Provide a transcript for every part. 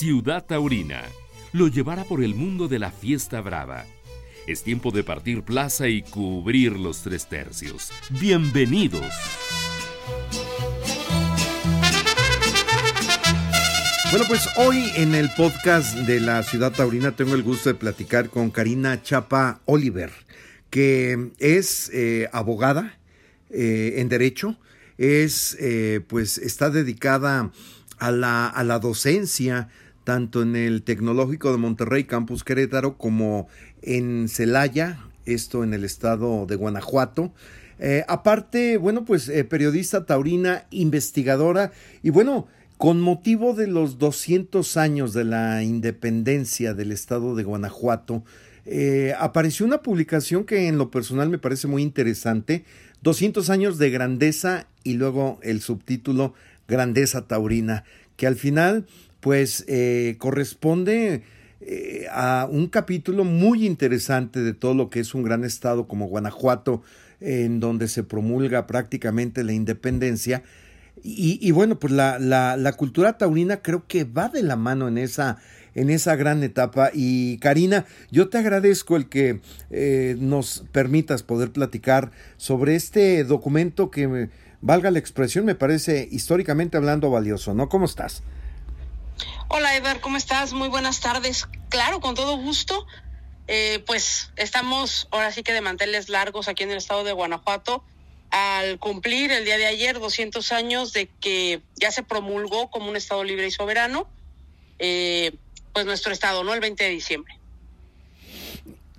Ciudad Taurina lo llevará por el mundo de la fiesta brava. Es tiempo de partir plaza y cubrir los tres tercios. Bienvenidos. Bueno, pues hoy en el podcast de la Ciudad Taurina tengo el gusto de platicar con Karina Chapa Oliver, que es eh, abogada eh, en Derecho, es, eh, pues, está dedicada a la, a la docencia, tanto en el Tecnológico de Monterrey, Campus Querétaro, como en Celaya, esto en el estado de Guanajuato. aparte, bueno, pues periodista taurina, investigadora y bueno, con motivo de los 200 años de la independencia del estado de Guanajuato, eh, apareció una publicación que en lo personal me parece muy interesante, 200 años de grandeza y luego el subtítulo Grandeza Taurina, que al final pues eh, corresponde eh, a un capítulo muy interesante de todo lo que es un gran estado como Guanajuato, en donde se promulga prácticamente la independencia, y, bueno, pues la, la, cultura taurina creo que va de la mano en esa, en esa gran etapa. Y Karina, yo te agradezco el que eh, nos permitas poder platicar sobre este documento que, valga la expresión, me parece históricamente hablando valioso, ¿no? ¿Cómo estás? Hola, Eder, ¿cómo estás? Muy buenas tardes. Claro, con todo gusto. Eh, pues estamos ahora sí que de manteles largos aquí en el estado de Guanajuato al cumplir el día de ayer 200 años de que ya se promulgó como un Estado libre y soberano, eh, pues nuestro Estado, ¿no? El 20 de diciembre.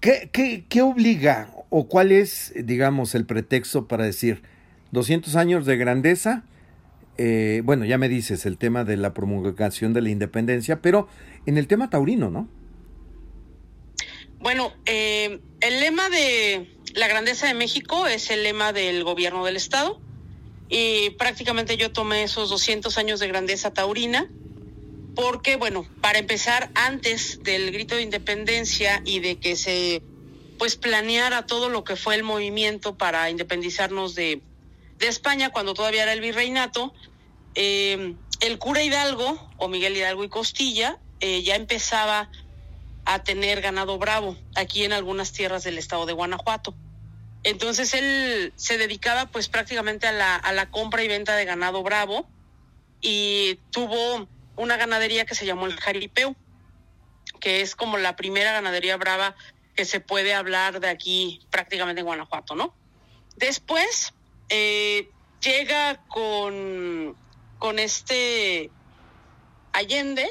¿Qué, qué, qué obliga o cuál es, digamos, el pretexto para decir 200 años de grandeza? Eh, bueno, ya me dices el tema de la promulgación de la independencia, pero en el tema taurino, ¿no? Bueno, eh, el lema de la grandeza de México es el lema del gobierno del estado y prácticamente yo tomé esos 200 años de grandeza taurina porque, bueno, para empezar, antes del grito de independencia y de que se pues planeara todo lo que fue el movimiento para independizarnos de, de España cuando todavía era el virreinato, eh, el cura Hidalgo o Miguel Hidalgo y Costilla eh, ya empezaba a tener ganado bravo aquí en algunas tierras del estado de Guanajuato. Entonces él se dedicaba pues prácticamente a la, a la compra y venta de ganado bravo y tuvo una ganadería que se llamó el Jaripeu, que es como la primera ganadería brava que se puede hablar de aquí prácticamente en Guanajuato, ¿no? Después eh, llega con, con este Allende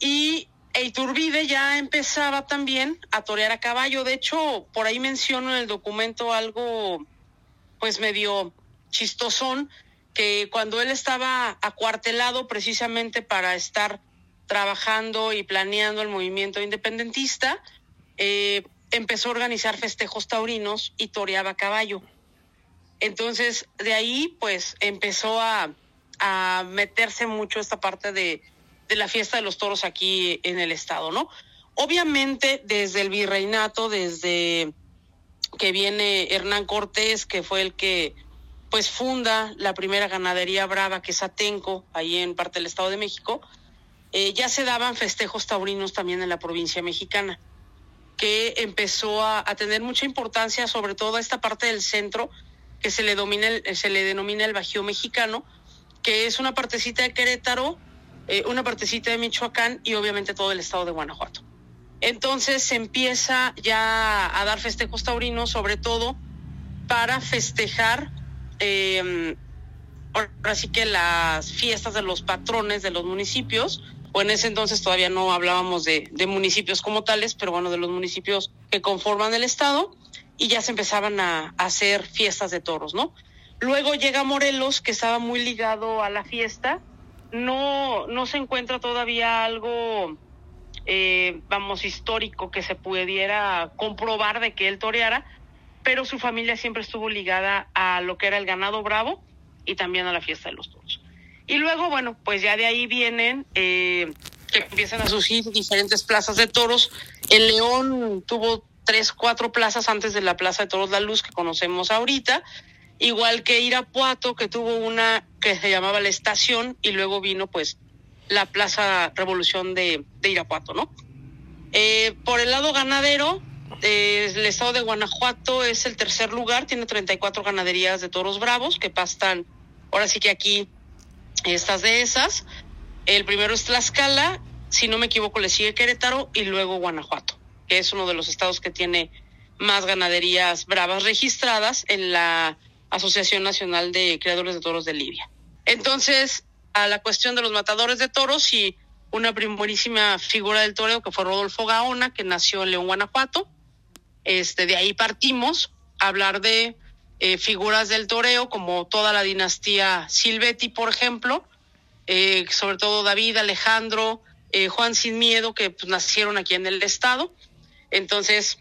y Iturbide ya empezaba también a torear a caballo. De hecho, por ahí menciono en el documento algo, pues medio chistosón, que cuando él estaba acuartelado precisamente para estar trabajando y planeando el movimiento independentista, eh, empezó a organizar festejos taurinos y toreaba a caballo. Entonces, de ahí, pues, empezó a, a meterse mucho esta parte de, de la fiesta de los toros aquí en el estado, ¿no? Obviamente desde el virreinato, desde que viene Hernán Cortés, que fue el que pues funda la primera ganadería brava que es Atenco, ahí en parte del Estado de México, eh, ya se daban festejos taurinos también en la provincia mexicana, que empezó a, tener mucha importancia, sobre todo a esta parte del centro, que se le, domina se le denomina el Bajío Mexicano, que es una partecita de Querétaro eh, una partecita de Michoacán y obviamente todo el estado de Guanajuato. Entonces se empieza ya a dar festejos taurinos, sobre todo para festejar, eh, ahora que las fiestas de los patrones de los municipios, o en ese entonces todavía no hablábamos de, municipios como tales, pero bueno, de los municipios que conforman el estado, y ya se empezaban a, hacer fiestas de toros, ¿no? Luego llega Morelos, que estaba muy ligado a la fiesta, no, no se encuentra todavía algo, eh, vamos, histórico que se pudiera comprobar de que él toreara, pero su familia siempre estuvo ligada a lo que era el ganado bravo y también a la fiesta de los toros. Y luego, bueno, pues ya de ahí vienen, eh, que empiezan a surgir diferentes plazas de toros. El León tuvo tres, cuatro plazas antes de la Plaza de Toros La Luz que conocemos ahorita igual que Irapuato, que tuvo una que se llamaba La Estación, y luego vino pues la Plaza Revolución de, Irapuato, ¿no? Eh, por el lado ganadero, eh, el estado de Guanajuato es el tercer lugar, tiene 34 ganaderías de toros bravos que pastan, ahora sí que aquí, estas de esas. El primero es Tlaxcala, si no me equivoco le sigue Querétaro y luego Guanajuato, que es uno de los estados que tiene más ganaderías bravas registradas en la Asociación Nacional de Creadores de Toros de Libia. Entonces, a la cuestión de los matadores de toros y una primerísima figura del toreo que fue Rodolfo Gaona, que nació en León, Guanajuato. Este, de ahí partimos a hablar de eh, figuras del toreo, como toda la dinastía Silvetti, por ejemplo, eh, sobre todo David, Alejandro, eh, Juan Sin Miedo, que pues, nacieron aquí en el estado. Entonces,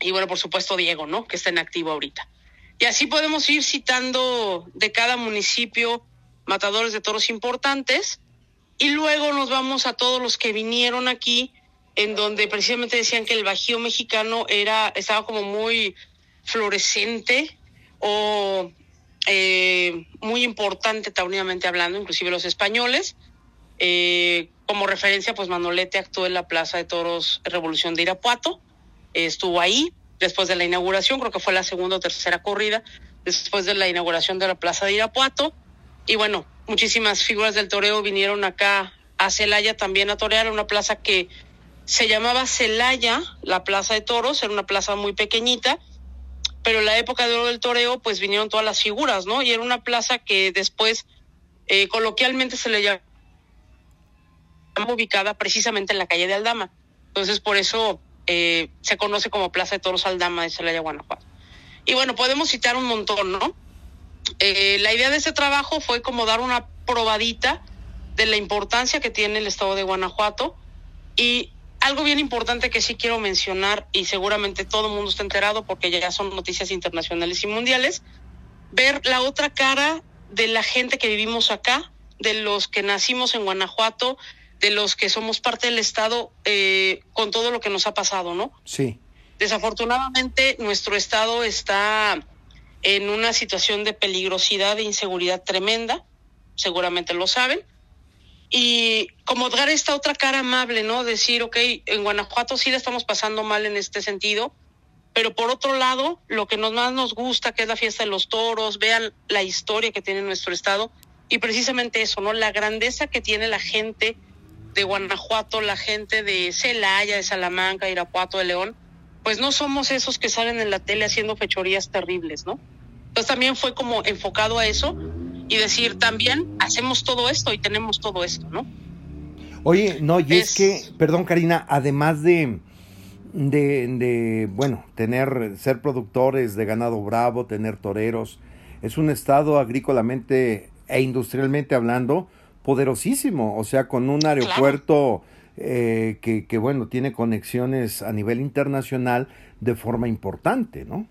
y bueno, por supuesto Diego, ¿no? Que está en activo ahorita. Y así podemos ir citando de cada municipio matadores de toros importantes. Y luego nos vamos a todos los que vinieron aquí, en donde precisamente decían que el Bajío mexicano era, estaba como muy florescente o eh, muy importante taurinamente hablando, inclusive los españoles. Eh, como referencia, pues Manolete actuó en la Plaza de Toros Revolución de Irapuato, estuvo ahí después de la inauguración, creo que fue la segunda o tercera corrida, después de la inauguración de la Plaza de Irapuato, y bueno, muchísimas figuras del toreo vinieron acá a Celaya también a torear, una plaza que se llamaba Celaya, la plaza de toros, era una plaza muy pequeñita, pero en la época de oro del toreo, pues vinieron todas las figuras, ¿no? Y era una plaza que después eh, coloquialmente se le llama ubicada precisamente en la calle de Aldama. Entonces, por eso eh, se conoce como Plaza de Toros Aldama de Celaya, Guanajuato. Y bueno, podemos citar un montón, ¿no? Eh, la idea de este trabajo fue como dar una probadita de la importancia que tiene el estado de Guanajuato y algo bien importante que sí quiero mencionar y seguramente todo el mundo está enterado porque ya son noticias internacionales y mundiales, ver la otra cara de la gente que vivimos acá, de los que nacimos en Guanajuato, de los que somos parte del Estado eh, con todo lo que nos ha pasado, ¿no? Sí. Desafortunadamente nuestro Estado está en una situación de peligrosidad e inseguridad tremenda, seguramente lo saben. Y como dar esta otra cara amable, ¿no? Decir, ok, en Guanajuato sí le estamos pasando mal en este sentido, pero por otro lado, lo que nos más nos gusta, que es la fiesta de los toros, vean la historia que tiene nuestro estado y precisamente eso, ¿no? La grandeza que tiene la gente de Guanajuato, la gente de Celaya, de Salamanca, Irapuato, de León, pues no somos esos que salen en la tele haciendo fechorías terribles, ¿no? Entonces también fue como enfocado a eso y decir también hacemos todo esto y tenemos todo esto, ¿no? Oye, no, y es, que, perdón Karina, además de, de, de, bueno, tener, ser productores de ganado bravo, tener toreros, es un estado agrícolamente e industrialmente hablando poderosísimo, o sea, con un aeropuerto... Eh, que, que, bueno, tiene conexiones a nivel internacional de forma importante, ¿no?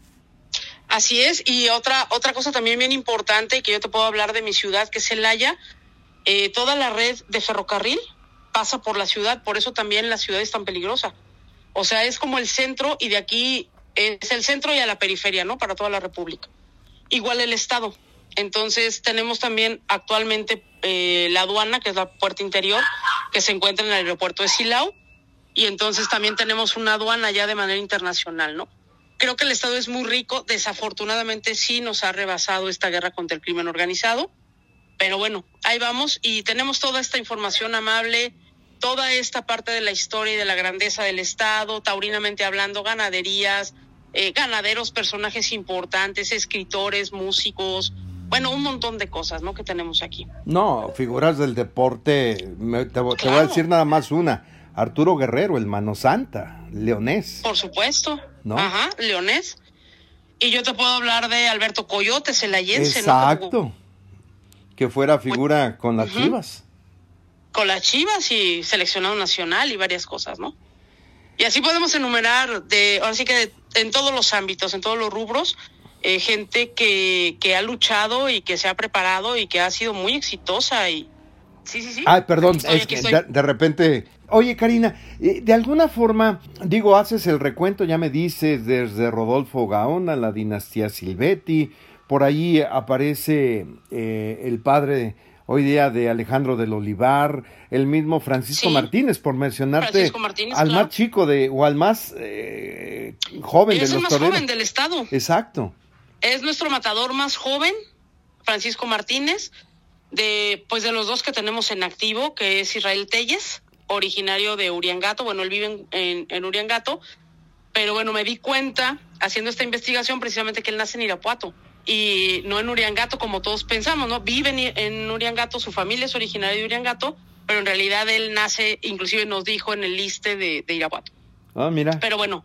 Así es, y otra, otra cosa también bien importante, que yo te puedo hablar de mi ciudad, que es Celaya, eh, toda la red de ferrocarril pasa por la ciudad, por eso también la ciudad es tan peligrosa. O sea, es como el centro y de aquí es el centro y a la periferia, ¿no? Para toda la República. Igual el Estado. Entonces tenemos también actualmente eh, la aduana, que es la puerta interior, que se encuentra en el aeropuerto de Silao, y entonces también tenemos una aduana ya de manera internacional, ¿no? Creo que el Estado es muy rico, desafortunadamente sí nos ha rebasado esta guerra contra el crimen organizado, pero bueno, ahí vamos. Y tenemos toda esta información amable, toda esta parte de la historia y de la grandeza del Estado, taurinamente hablando, ganaderías, eh, ganaderos, personajes importantes, escritores, músicos, bueno, un montón de cosas, ¿no? Que tenemos aquí. No, figuras del deporte, te, voy a decir nada más una. Arturo Guerrero, el Mano Santa, leonés. Por supuesto. ¿No? Ajá, leonés. Y yo te puedo hablar de Alberto Coyote, celayense. Exacto. Que fuera figura con las chivas. Con las chivas y seleccionado nacional y varias cosas, ¿no? Y así podemos enumerar de, ahora sí que en todos los ámbitos, en todos los rubros, eh, gente que, que ha luchado y que se ha preparado y que ha sido muy exitosa y sí, sí, sí. Ay, perdón, es que de, repente... Oye, Karina, eh, de alguna forma, digo, haces el recuento, ya me dices, desde Rodolfo Gaona, la dinastía Silvetti, por ahí aparece eh, el padre hoy día de Alejandro del Olivar, el mismo Francisco Martínez, por mencionarte al más chico de o al más eh, joven es de el más joven del estado. Exacto. Es nuestro matador más joven, Francisco Martínez, de pues de los dos que tenemos en activo, que es Israel Telles, originario de Uriangato, bueno, él vive en, en Uriangato, pero bueno, me di cuenta haciendo esta investigación precisamente que él nace en Irapuato y no en Uriangato como todos pensamos, ¿no? Vive en Uriangato, su familia es originaria de Uriangato, pero en realidad él nace, inclusive nos dijo en el liste de, de Irapuato. Ah, mira. Pero bueno,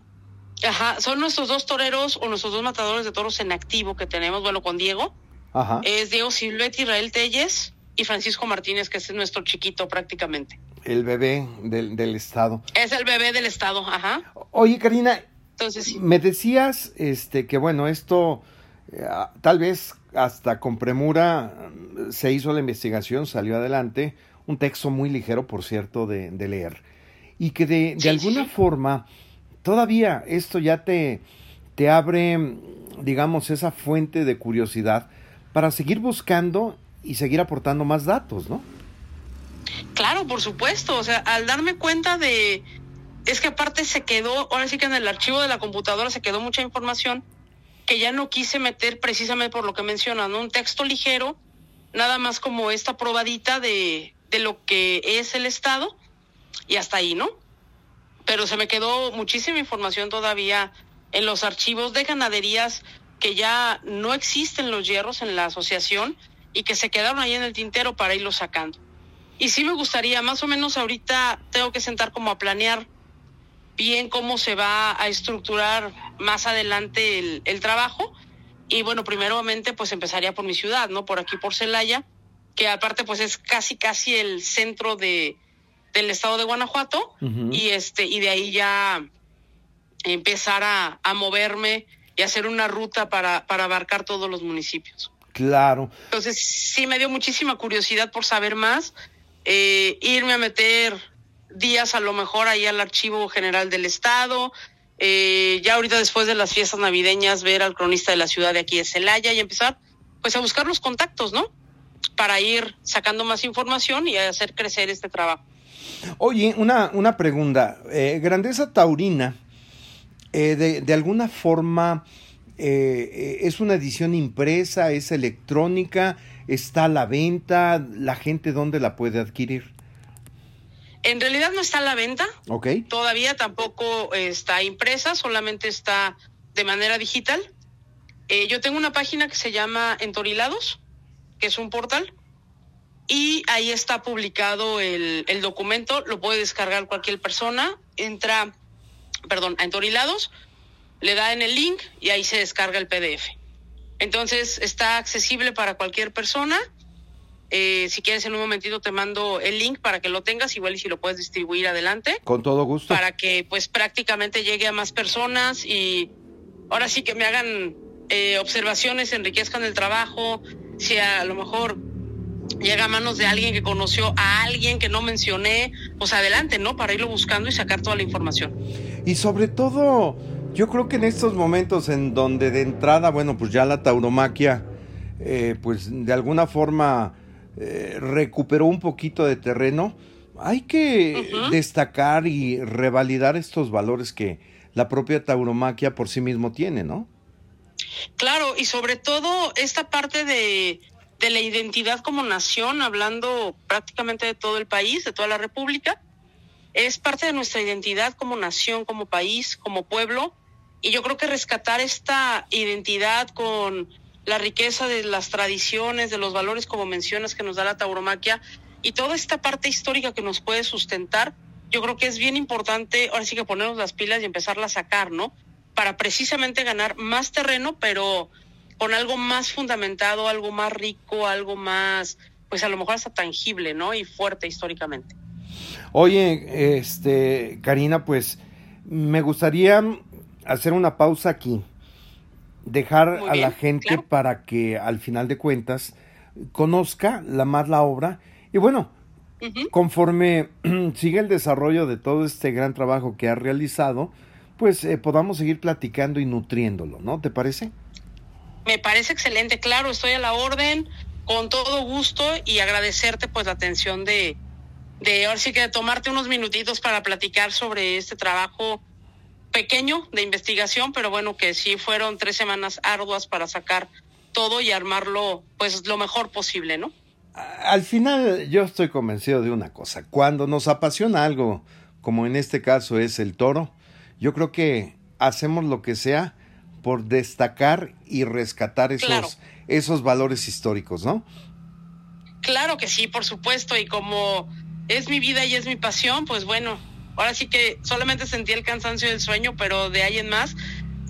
ajá, son nuestros dos toreros o nuestros dos matadores de toros en activo que tenemos, bueno, con Diego. Ajá. Es Diego Silvet, Israel Telles y Francisco Martínez, que es nuestro chiquito prácticamente el bebé del, del, Estado. Es el bebé del Estado, ajá. Oye, Karina, Entonces, me decías este, que, bueno, esto eh, tal vez hasta con premura mm, se hizo la investigación, salió adelante, un texto muy ligero, por cierto, de, de leer, y que de, de alguna forma todavía esto ya te, te abre, digamos, esa fuente de curiosidad para seguir buscando y seguir aportando más datos, ¿no? Claro, por supuesto. O sea, al darme cuenta de. Es que aparte se quedó, ahora sí que en el archivo de la computadora se quedó mucha información que ya no quise meter precisamente por lo que mencionas, ¿no? Un texto ligero, nada más como esta probadita de, de lo que es el Estado y hasta ahí, ¿no? Pero se me quedó muchísima información todavía en los archivos de ganaderías que ya no existen los hierros en la asociación y que se quedaron ahí en el tintero para irlos sacando. Y sí me gustaría, más o menos ahorita tengo que sentar como a planear bien cómo se va a estructurar más adelante el, el trabajo. Y bueno, primeramente pues empezaría por mi ciudad, ¿no? Por aquí, por Celaya, que aparte pues es casi, casi el centro de, del estado de Guanajuato. Y este, y de ahí ya empezar a, a moverme y hacer una ruta para, para abarcar todos los municipios. Claro. Entonces sí me dio muchísima curiosidad por saber más eh, irme a meter días a lo mejor ahí al Archivo General del Estado, eh, ya ahorita después de las fiestas navideñas ver al cronista de la ciudad de aquí de Celaya y empezar pues a buscar los contactos, ¿no? Para ir sacando más información y hacer crecer este trabajo. Oye, una, una pregunta. Eh, Grandeza Taurina, eh, de, de, alguna forma, eh, es una edición impresa, es electrónica, está a la venta, la gente dónde la puede adquirir. En realidad no está a la venta. Ok. Todavía tampoco está impresa, solamente está de manera digital. Yo tengo una página que se llama Entorilados, que es un portal, y ahí está publicado el, el documento, lo puede descargar cualquier persona, entra, perdón, a Entorilados, le da en el link y ahí se descarga el PDF. Entonces está accesible para cualquier persona. Eh, si quieres en un momentito te mando el link para que lo tengas, igual y si lo puedes distribuir adelante. Con todo gusto. Para que pues prácticamente llegue a más personas y ahora sí que me hagan eh, observaciones, enriquezcan el trabajo, si a lo mejor llega a manos de alguien que conoció a alguien que no mencioné, pues adelante, ¿no? Para irlo buscando y sacar toda la información. Y sobre todo yo creo que en estos momentos en donde de entrada, bueno, pues ya la tauromaquia, eh, pues de alguna forma eh, recuperó un poquito de terreno, hay que destacar y revalidar estos valores que la propia tauromaquia por sí mismo tiene, ¿no? Claro, y sobre todo esta parte de, de la identidad como nación, hablando prácticamente de todo el país, de toda la República, es parte de nuestra identidad como nación, como país, como pueblo, y yo creo que rescatar esta identidad con la riqueza de las tradiciones, de los valores, como mencionas, que nos da la tauromaquia, y toda esta parte histórica que nos puede sustentar, yo creo que es bien importante, ahora sí que ponernos las pilas y empezarla a sacar, ¿no? Para precisamente ganar más terreno, pero con algo más fundamentado, algo más rico, algo más, pues a lo mejor hasta tangible, ¿no? Y fuerte históricamente. Oye, este, Karina, pues me gustaría hacer una pausa aquí, dejar a la gente para que al final de cuentas conozca la más la obra y bueno, conforme sigue el desarrollo de todo este gran trabajo que ha realizado, pues eh, podamos seguir platicando y nutriéndolo, ¿no? ¿Te parece? Me parece excelente, claro, estoy a la orden. con todo gusto y agradecerte pues la atención de, de ahora sí que de tomarte unos minutitos para platicar sobre este trabajo pequeño de investigación, pero bueno, que sí fueron tres semanas arduas para sacar todo y armarlo pues lo mejor posible, ¿no? Al final yo estoy convencido de una cosa, cuando nos apasiona algo, como en este caso es el toro, yo creo que hacemos lo que sea por destacar y rescatar esos, esos valores históricos, ¿no? Claro que sí, por supuesto, y como es mi vida y es mi pasión, pues bueno, ahora sí que solamente sentí el cansancio del sueño, pero de ahí en más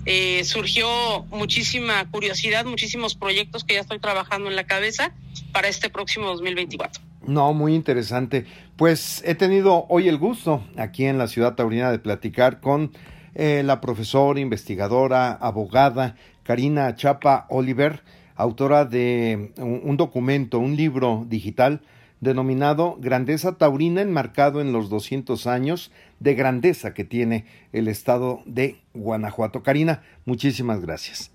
eh, surgió muchísima curiosidad, muchísimos proyectos que ya estoy trabajando en la cabeza para este próximo 2024. No, muy interesante. Pues he tenido hoy el gusto aquí en la ciudad taurina de platicar con eh, la profesora, investigadora, abogada Karina Chapa Oliver, autora de un documento, un libro digital denominado Grandeza Taurina enmarcado en los 200 años de grandeza que tiene el estado de Guanajuato. Karina, muchísimas gracias.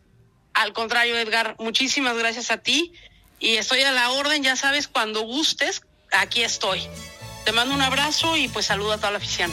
Al contrario, Edgar, muchísimas gracias a ti y estoy a la orden, ya sabes, cuando gustes, aquí estoy. Te mando un abrazo y pues saludo a toda la afición.